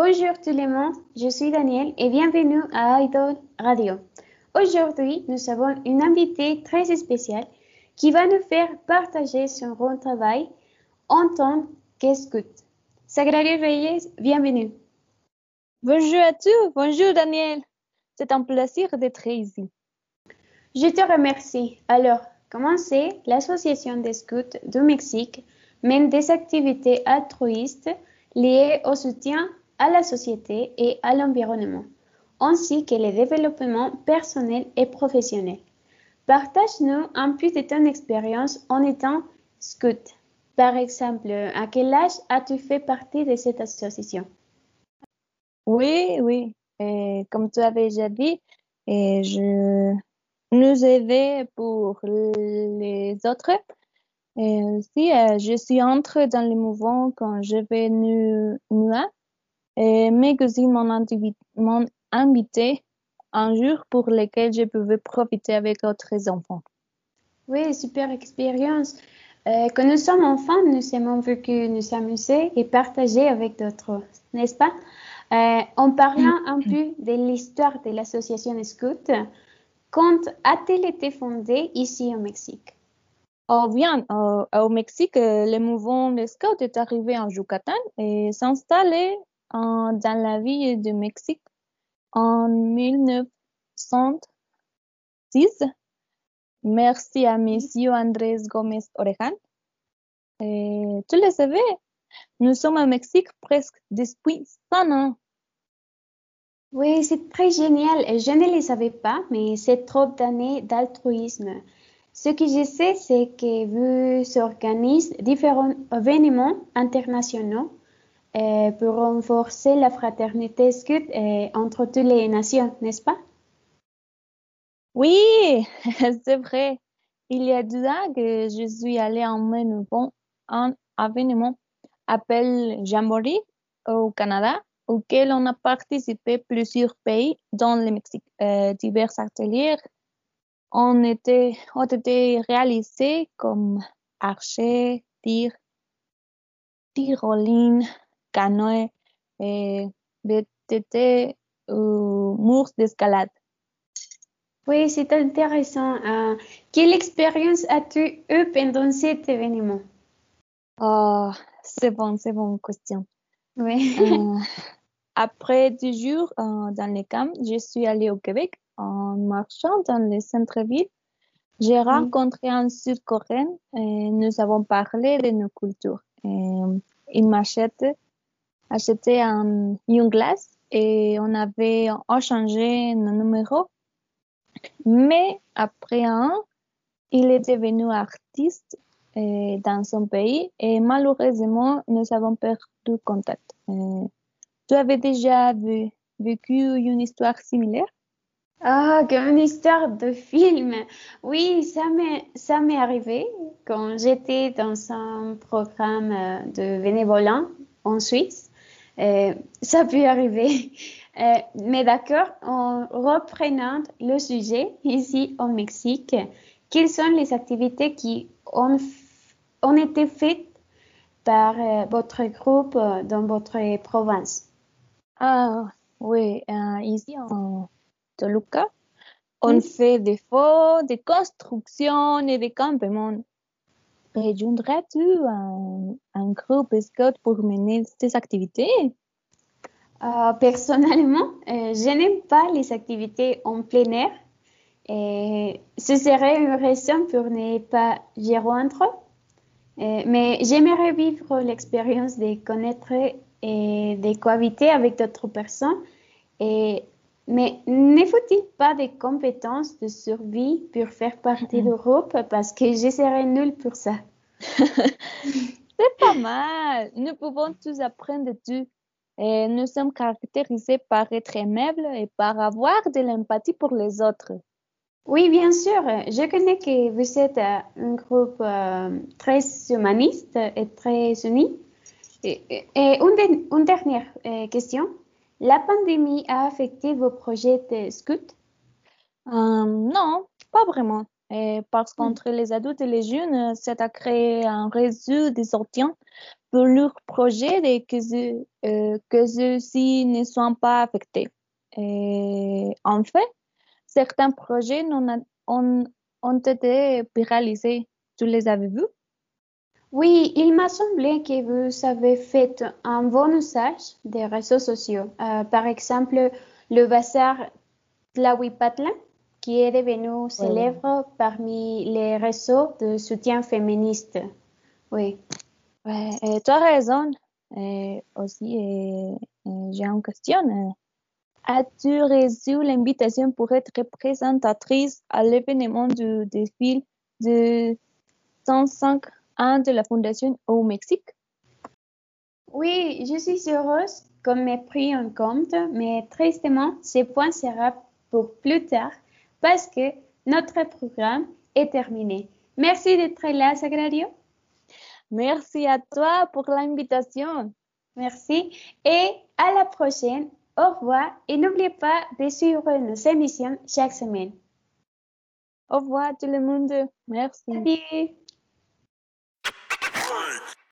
Bonjour tout le monde, je suis Daniel et bienvenue à Idol Radio. Aujourd'hui, nous avons une invitée très spéciale qui va nous faire partager son grand travail en tant qu'escoute. Sagrario Reyes, bienvenue. Bonjour à tous, bonjour Daniel. C'est un plaisir d'être ici. Je te remercie. Alors, comment c'est l'association des scouts du Mexique mène des activités altruistes liées au soutien à la société et à l'environnement, ainsi que le développement personnel et professionnel. Partage-nous un peu de ton expérience en étant scout. Par exemple, à quel âge as-tu fait partie de cette association? Oui, oui. Comme tu avais déjà dit, je nous aidais pour les autres. Et euh, je suis entrée dans le mouvement quand je vais nu, et mes cousines m'ont invité un jour pour lequel je pouvais profiter avec d'autres enfants. Oui, super expérience. Euh, quand nous sommes enfants, nous aimons que nous amuser et partager avec d'autres, n'est-ce pas? Euh, en parlant un peu de l'histoire de l'association Scout, quand a-t-elle été fondée ici au Mexique? Oh bien, au Mexique, le mouvement des scouts est arrivé en Yucatan et dans la ville de Mexique en 1906. Merci à Monsieur Andrés Gómez Orejan. Et tu le savais, nous sommes au Mexique presque depuis 100 ans. Oui, c'est très génial. Je ne le savais pas, mais c'est trop d'années d'altruisme. Ce que je sais, c'est que vous organisez différents événements internationaux euh, pour renforcer la fraternité euh, entre toutes les nations, n'est-ce pas? Oui, c'est vrai. Il y a deux ans que je suis allée en un événement appelé Jamboree au Canada, auquel on a participé plusieurs pays, dont le Mexique. Euh, divers ateliers ont été, ont été réalisés comme archer, tir, tyroline, canoë, et VTT ou murs d'escalade. Oui, c'est intéressant. Euh, quelle expérience as-tu eue pendant cet événement? Oh, c'est bon, c'est bon question. Oui. Euh, après deux jours euh, dans les camps, je suis allée au Québec en marchant dans le centre-ville. J'ai rencontré un Sud-Coréen et nous avons parlé de nos cultures. Et il m'achète acheté un, une glace et on avait échangé nos numéros. Mais après un, il est devenu artiste euh, dans son pays et malheureusement, nous avons perdu contact. Euh, tu avais déjà vécu une histoire similaire? Ah, comme une histoire de film. Oui, ça m'est, ça m'est arrivé quand j'étais dans un programme euh, de bénévolat en Suisse. Euh, ça peut arriver. Euh, mais d'accord, en reprenant le sujet ici au Mexique, quelles sont les activités qui ont, ont été faites par euh, votre groupe dans votre province? Ah oui, ici en Toluca, on fait des faux, des constructions et des campements. Rejoindrais-tu un, un, groupe scout pour mener ces activités? Euh, personnellement, euh, je n'aime pas les activités en plein air. Et ce serait une raison pour ne pas y rentrer. Euh, mais j'aimerais vivre l'expérience de connaître et de cohabiter avec d'autres personnes. Mais ne faut-il pas des compétences de survie pour faire partie du groupe parce que je serais nulle pour ça? C'est pas mal. Nous pouvons tous apprendre de tout. Et nous sommes caractérisés par être aimables et par avoir de l'empathie pour les autres. Oui, bien sûr. Je connais que vous êtes un groupe euh, très humaniste et très uni. Et, une, une, dernière euh, question. La pandémie a affecté vos projets de scout? Euh, non, pas vraiment. Et parce qu'entre les adultes et les jeunes, c'est à créer un réseau de soutien pour leurs projets et que, euh, que ceux-ci ne soient pas affectés. Et en fait, certains projets ont, ont, ont été réalisés. Tu les avais vus? Oui, il m'a semblé que vous avez fait un bon usage des réseaux sociaux. Euh, par exemple, le bazar Tlahuipatlan, qui est devenu célèbre parmi les réseaux de soutien féministe. Oui. Ouais, tu as raison. Et aussi, j'ai une question. As-tu reçu l'invitation pour être représentatrice à l'événement du défilé de 105 ans de la Fondation au Mexique? Oui, je suis heureuse qu'on m'ait pris en compte, mais tristement, ce point sera pour plus tard parce que notre programme est terminé. Merci d'être là, Sagrario. Merci à toi pour l'invitation. Merci et à la prochaine. Au revoir et n'oubliez pas de suivre nos émissions chaque semaine. Au revoir tout le monde. Merci.